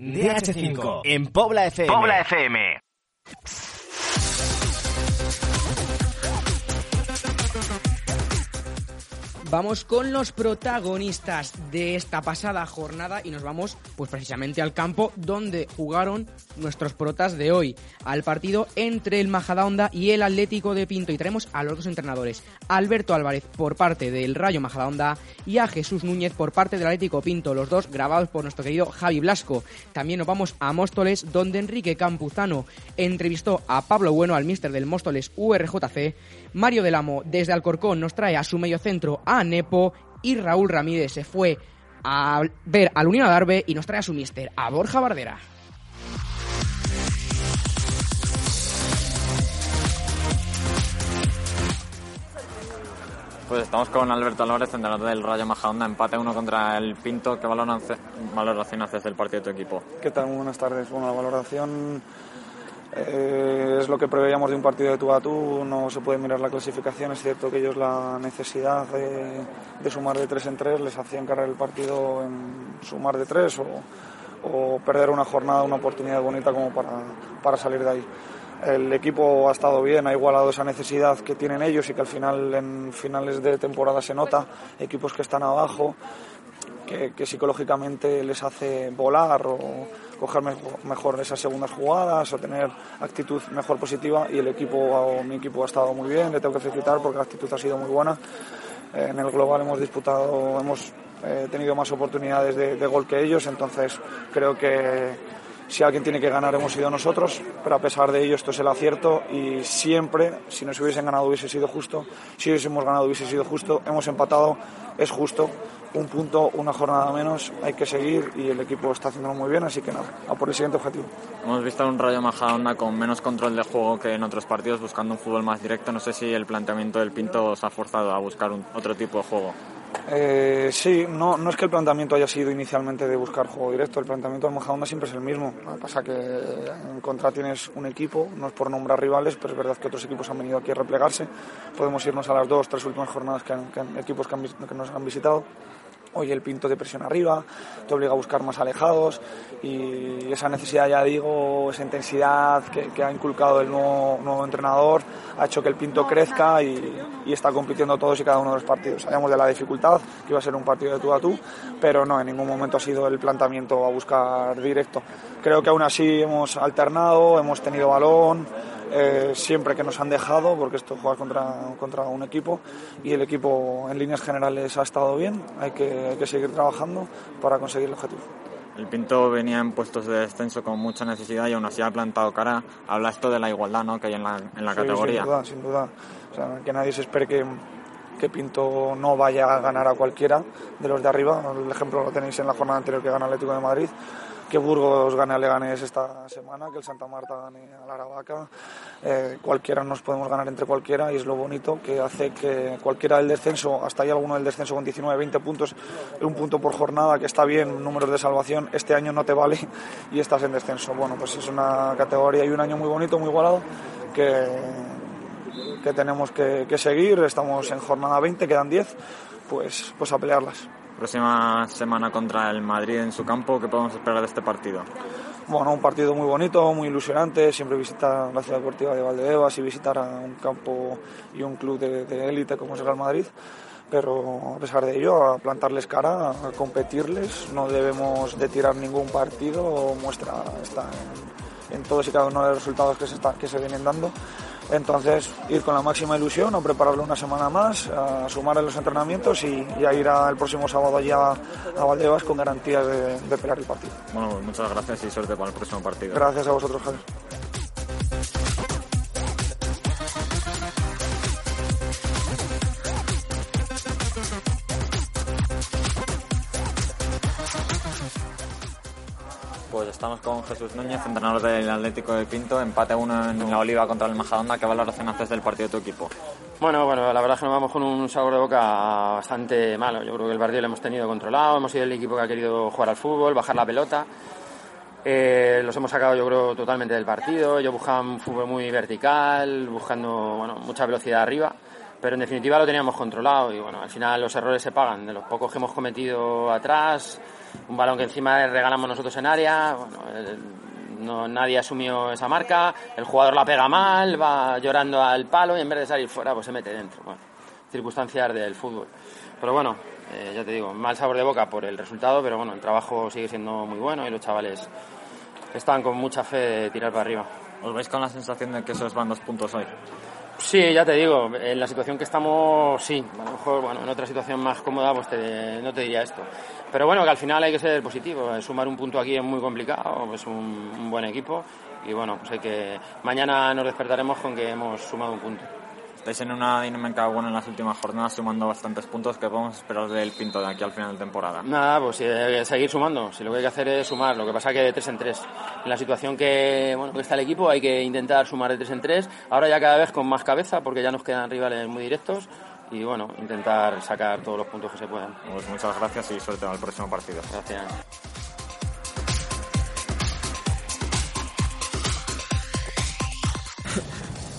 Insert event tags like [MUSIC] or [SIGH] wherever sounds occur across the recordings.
DH5 en Pobla FM. Pobla FM. Vamos con los protagonistas de esta pasada jornada y nos vamos pues precisamente al campo donde jugaron nuestros protas de hoy, al partido entre el Majadahonda y el Atlético de Pinto y traemos a los dos entrenadores, Alberto Álvarez por parte del Rayo Majadahonda y a Jesús Núñez por parte del Atlético Pinto, los dos grabados por nuestro querido Javi Blasco. También nos vamos a Móstoles donde Enrique Campuzano entrevistó a Pablo Bueno, al mister del Móstoles URJC, Mario Del Amo desde Alcorcón nos trae a su mediocentro a Nepo y Raúl Ramírez se fue a ver al Unión Adarve y nos trae a su mister, a Borja Bardera. Pues estamos con Alberto Álvarez, entrenador del Rayo Majadahonda, empate uno contra el Pinto. ¿Qué valoración haces del partido de tu equipo? ¿Qué tal? Buenas tardes. Bueno, la valoración eh, es lo que preveíamos de un partido de tú a tú. No se puede mirar la clasificación. Es cierto que ellos la necesidad de, de sumar de tres en tres les hacía encargar el partido en sumar de tres o, o perder una jornada, una oportunidad bonita como para, para salir de ahí el equipo ha estado bien, ha igualado esa necesidad que tienen ellos y que al final en finales de temporada se nota, equipos que están abajo, que, que psicológicamente les hace volar o coger mejor, esas segundas jugadas o tener actitud mejor positiva y el equipo, o mi equipo ha estado muy bien, le tengo que felicitar porque la actitud ha sido muy buena. En el global hemos disputado, hemos eh, tenido más oportunidades de, de gol que ellos, entonces creo que si alguien tiene que ganar hemos sido nosotros, pero a pesar de ello esto es el acierto y siempre, si nos hubiesen ganado hubiese sido justo, si hubiésemos ganado hubiese sido justo, hemos empatado, es justo, un punto, una jornada menos, hay que seguir y el equipo está haciéndolo muy bien, así que nada, a por el siguiente objetivo. Hemos visto un Rayo Majadahonda con menos control de juego que en otros partidos, buscando un fútbol más directo, no sé si el planteamiento del Pinto os ha forzado a buscar otro tipo de juego. Eh, sí, no, no es que el planteamiento haya sido inicialmente de buscar juego directo, el planteamiento del Majadahonda siempre es el mismo. Lo que pasa que en contra tienes un equipo, no es por nombrar rivales, pero es verdad que otros equipos han venido aquí a replegarse. Podemos irnos a las dos, tres últimas jornadas que, han, que han, equipos que, han, que nos han visitado hoy el pinto de presión arriba, te obliga a buscar más alejados y esa necesidad, ya digo, esa intensidad que, que ha inculcado el nuevo, nuevo, entrenador ha hecho que el pinto crezca y, y, está compitiendo todos y cada uno de los partidos. Sabíamos de la dificultad, que iba a ser un partido de tú a tú, pero no, en ningún momento ha sido el planteamiento a buscar directo. Creo que aún así hemos alternado, hemos tenido balón, eh, siempre que nos han dejado, porque esto juega contra, contra un equipo y el equipo en líneas generales ha estado bien, hay que, hay que seguir trabajando para conseguir el objetivo. El Pinto venía en puestos de descenso con mucha necesidad y aún así ha plantado cara. Habla esto de la igualdad ¿no? que hay en la, en la sí, categoría. Sin duda, sin duda. O sea, que nadie se espere que, que Pinto no vaya a ganar a cualquiera de los de arriba. El ejemplo lo tenéis en la jornada anterior que gana Atlético de Madrid que Burgos gane a Leganés esta semana, que el Santa Marta gane a la Aravaca. Eh, cualquiera nos podemos ganar entre cualquiera y es lo bonito que hace que cualquiera del descenso, hasta ahí alguno del descenso con 19, 20 puntos, un punto por jornada, que está bien, números de salvación, este año no te vale y estás en descenso. Bueno, pues es una categoría y un año muy bonito, muy igualado, que, que tenemos que, que seguir. Estamos en jornada 20, quedan 10, pues, pues a pelearlas próxima semana contra el Madrid en su campo. ¿Qué podemos esperar de este partido? Bueno, un partido muy bonito, muy ilusionante. Siempre visitar la ciudad deportiva de Valdebebas y visitar a un campo y un club de élite como es el Real Madrid. Pero a pesar de ello, a plantarles cara, a competirles, no debemos de tirar ningún partido. Muestra está en, en todos y cada uno de los resultados que se, está, que se vienen dando. Entonces, ir con la máxima ilusión, a prepararlo una semana más, a sumar en los entrenamientos y, y a ir al próximo sábado allá a Valdebebas con garantías de, de pelear el partido. Bueno, pues muchas gracias y suerte para el próximo partido. Gracias a vosotros, Javier. Pues estamos con Jesús Núñez, entrenador del Atlético de Pinto, empate uno en la Oliva contra el Majadahonda. ¿Qué valoración haces del partido de tu equipo? Bueno, bueno, la verdad es que nos vamos con un sabor de boca bastante malo. Yo creo que el partido lo hemos tenido controlado, hemos sido el equipo que ha querido jugar al fútbol, bajar la pelota. Eh, los hemos sacado, yo creo, totalmente del partido. Yo buscaba un fútbol muy vertical, buscando bueno, mucha velocidad arriba, pero en definitiva lo teníamos controlado y bueno, al final los errores se pagan. De los pocos que hemos cometido atrás, un balón que encima regalamos nosotros en área, no, nadie asumió esa marca, el jugador la pega mal, va llorando al palo y en vez de salir fuera pues se mete dentro. Bueno, circunstancias del fútbol. Pero bueno, eh, ya te digo, mal sabor de boca por el resultado, pero bueno, el trabajo sigue siendo muy bueno y los chavales están con mucha fe de tirar para arriba. ¿Os veis con la sensación de que esos van dos puntos hoy? Sí, ya te digo, en la situación que estamos, sí. A lo mejor, bueno, en otra situación más cómoda, pues no te diría esto. Pero bueno, que al final hay que ser positivo. Sumar un punto aquí es muy complicado, es un, un buen equipo. Y bueno, pues hay que. Mañana nos despertaremos con que hemos sumado un punto. Estáis en una dinámica buena en las últimas jornadas, sumando bastantes puntos. que podemos esperar del Pinto de aquí al final de temporada? Nada, pues eh, seguir sumando. Si lo que hay que hacer es sumar, lo que pasa es que de tres en tres. En la situación que, bueno, que está el equipo hay que intentar sumar de tres en tres. Ahora ya cada vez con más cabeza, porque ya nos quedan rivales muy directos. Y bueno, intentar sacar todos los puntos que se puedan. Pues muchas gracias y suerte en el próximo partido. Gracias. [LAUGHS]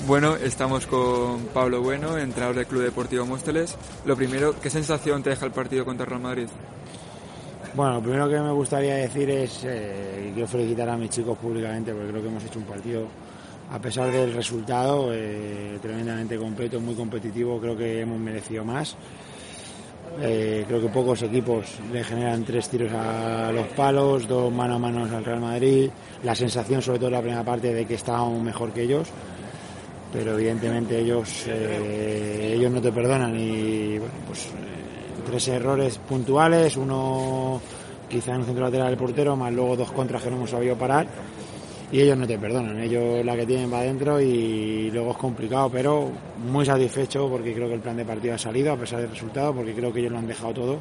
Bueno, estamos con Pablo Bueno, entrenador del Club Deportivo Móstoles. Lo primero, ¿qué sensación te deja el partido contra Real Madrid? Bueno, lo primero que me gustaría decir es, eh, y quiero felicitar a mis chicos públicamente porque creo que hemos hecho un partido, a pesar del resultado, eh, tremendamente completo, muy competitivo, creo que hemos merecido más. Eh, creo que pocos equipos le generan tres tiros a los palos, dos mano a mano al Real Madrid. La sensación, sobre todo en la primera parte, de que estábamos mejor que ellos pero evidentemente ellos eh, ellos no te perdonan y bueno pues tres errores puntuales uno quizá en el centro lateral del portero más luego dos contras que no hemos sabido parar y ellos no te perdonan ellos la que tienen va adentro y luego es complicado pero muy satisfecho porque creo que el plan de partido ha salido a pesar del resultado porque creo que ellos lo han dejado todo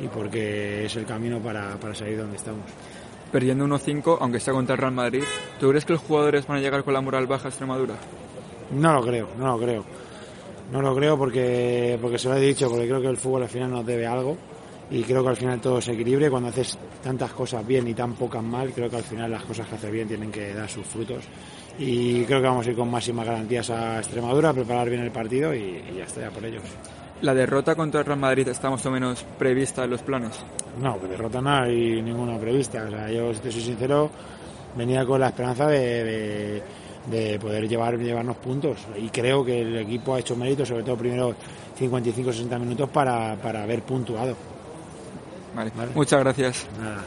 y porque es el camino para, para salir donde estamos perdiendo 1-5, aunque sea contra el Real Madrid, ¿tú crees que los jugadores van a llegar con la moral baja a Extremadura? No lo creo, no lo creo. No lo creo porque, porque se lo he dicho, porque creo que el fútbol al final nos debe algo y creo que al final todo se equilibre. Cuando haces tantas cosas bien y tan pocas mal, creo que al final las cosas que haces bien tienen que dar sus frutos. Y creo que vamos a ir con máximas garantías a Extremadura, a preparar bien el partido y, ya está, ya por ellos. ¿La derrota contra el Real Madrid está más o menos prevista en los planes? No, que derrota no hay ninguna prevista. O sea, yo, si te soy sincero, venía con la esperanza de de poder llevar, llevarnos puntos. Y creo que el equipo ha hecho mérito, sobre todo primero 55-60 minutos para, para haber puntuado. Vale. Muchas gracias. Nada.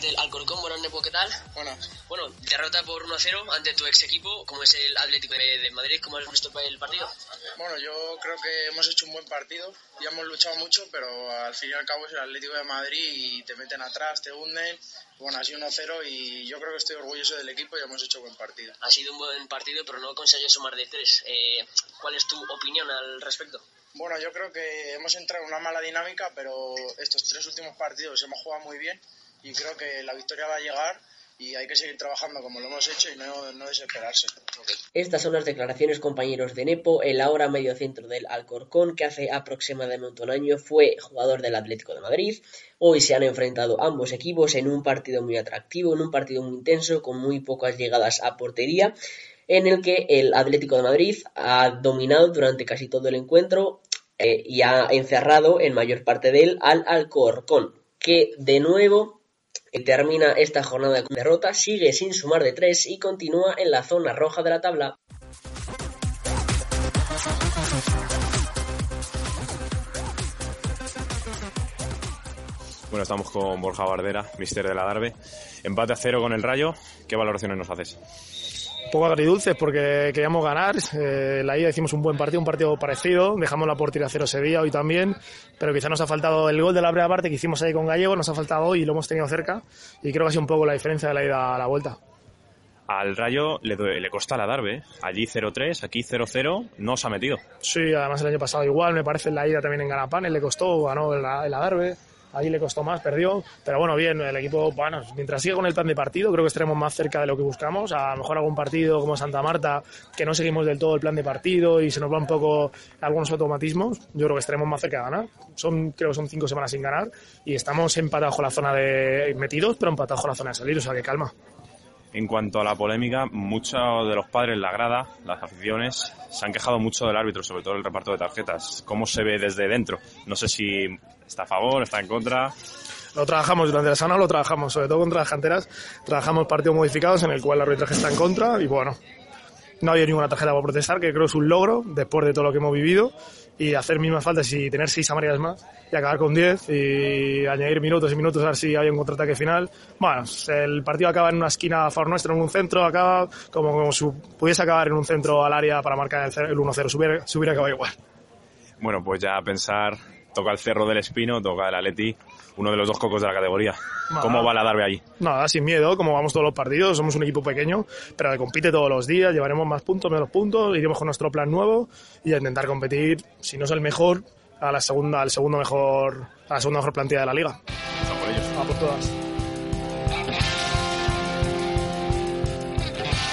Del Alcorcón. Bueno, Nepo, ¿qué tal? Bueno. Bueno, derrota por 1-0 ante tu ex equipo, como es el Atlético de Madrid. ¿Cómo has visto el partido? Bueno, yo creo que hemos hecho un buen partido. Ya hemos luchado mucho, pero al fin y al cabo es el Atlético de Madrid y te meten atrás, te hunden. Bueno, ha sido 1-0 y yo creo que estoy orgulloso del equipo y hemos hecho buen partido. Ha sido un buen partido, pero no consigues sumar de tres. Eh, ¿Cuál es tu opinión al respecto? Bueno, yo creo que hemos entrado en una mala dinámica, pero estos tres últimos partidos hemos jugado muy bien y creo que la victoria va a llegar y hay que seguir trabajando como lo hemos hecho y no, no desesperarse. Estas son las declaraciones, compañeros de Nepo, el ahora medio centro del Alcorcón, que hace aproximadamente un año fue jugador del Atlético de Madrid. Hoy se han enfrentado ambos equipos en un partido muy atractivo, en un partido muy intenso, con muy pocas llegadas a portería, en el que el Atlético de Madrid ha dominado durante casi todo el encuentro eh, y ha encerrado en mayor parte de él al Alcorcón, que de nuevo Termina esta jornada con derrota, sigue sin sumar de tres y continúa en la zona roja de la tabla. Bueno, estamos con Borja Bardera, mister de la Darbe. Empate a cero con el Rayo. ¿Qué valoraciones nos haces? Poco agridulces porque queríamos ganar. Eh, la ida hicimos un buen partido, un partido parecido. Dejamos la portería cero Sevilla hoy también, pero quizá nos ha faltado el gol de la primera parte que hicimos ahí con Gallego, nos ha faltado hoy y lo hemos tenido cerca. Y creo que ha sido un poco la diferencia de la ida a la vuelta. Al Rayo le, le costa la Darbe. ¿eh? Allí 0-3, aquí 0-0, no se ha metido. Sí, además el año pasado igual, me parece en la ida también en Ganapanes le costó, ganó la, la Darbe. Ahí le costó más, perdió. Pero bueno, bien, el equipo, bueno, mientras siga con el plan de partido, creo que estaremos más cerca de lo que buscamos. A lo mejor algún partido como Santa Marta, que no seguimos del todo el plan de partido y se nos va un poco algunos automatismos, yo creo que estaremos más cerca de ganar. Son, creo que son cinco semanas sin ganar y estamos empatados con la zona de metidos, pero empatados con la zona de salir, o sea que calma. En cuanto a la polémica, muchos de los padres, la grada, las aficiones, se han quejado mucho del árbitro, sobre todo el reparto de tarjetas. ¿Cómo se ve desde dentro? No sé si está a favor, está en contra. Lo trabajamos durante la semana, lo trabajamos, sobre todo contra las canteras. Trabajamos partidos modificados en el cual el arbitraje está en contra y bueno, no había ninguna tarjeta para protestar, que creo es un logro después de todo lo que hemos vivido y hacer mismas faltas y tener seis amarillas más y acabar con 10 y añadir minutos y minutos a ver si hay un contraataque final. Bueno, el partido acaba en una esquina a favor nuestro, en un centro, acaba como, como si pudiese acabar en un centro al área para marcar el 1-0, se hubiera, se hubiera acabado igual. Bueno, pues ya pensar, toca el Cerro del Espino, toca el Atleti, uno de los dos cocos de la categoría. ¿Cómo va la Darbe allí? Nada, sin miedo, como vamos todos los partidos, somos un equipo pequeño, pero que compite todos los días, llevaremos más puntos, menos puntos, iremos con nuestro plan nuevo y a intentar competir, si no es el mejor, a la segunda, al segundo mejor, a la segunda mejor plantilla de la liga. por ellos. A por todas.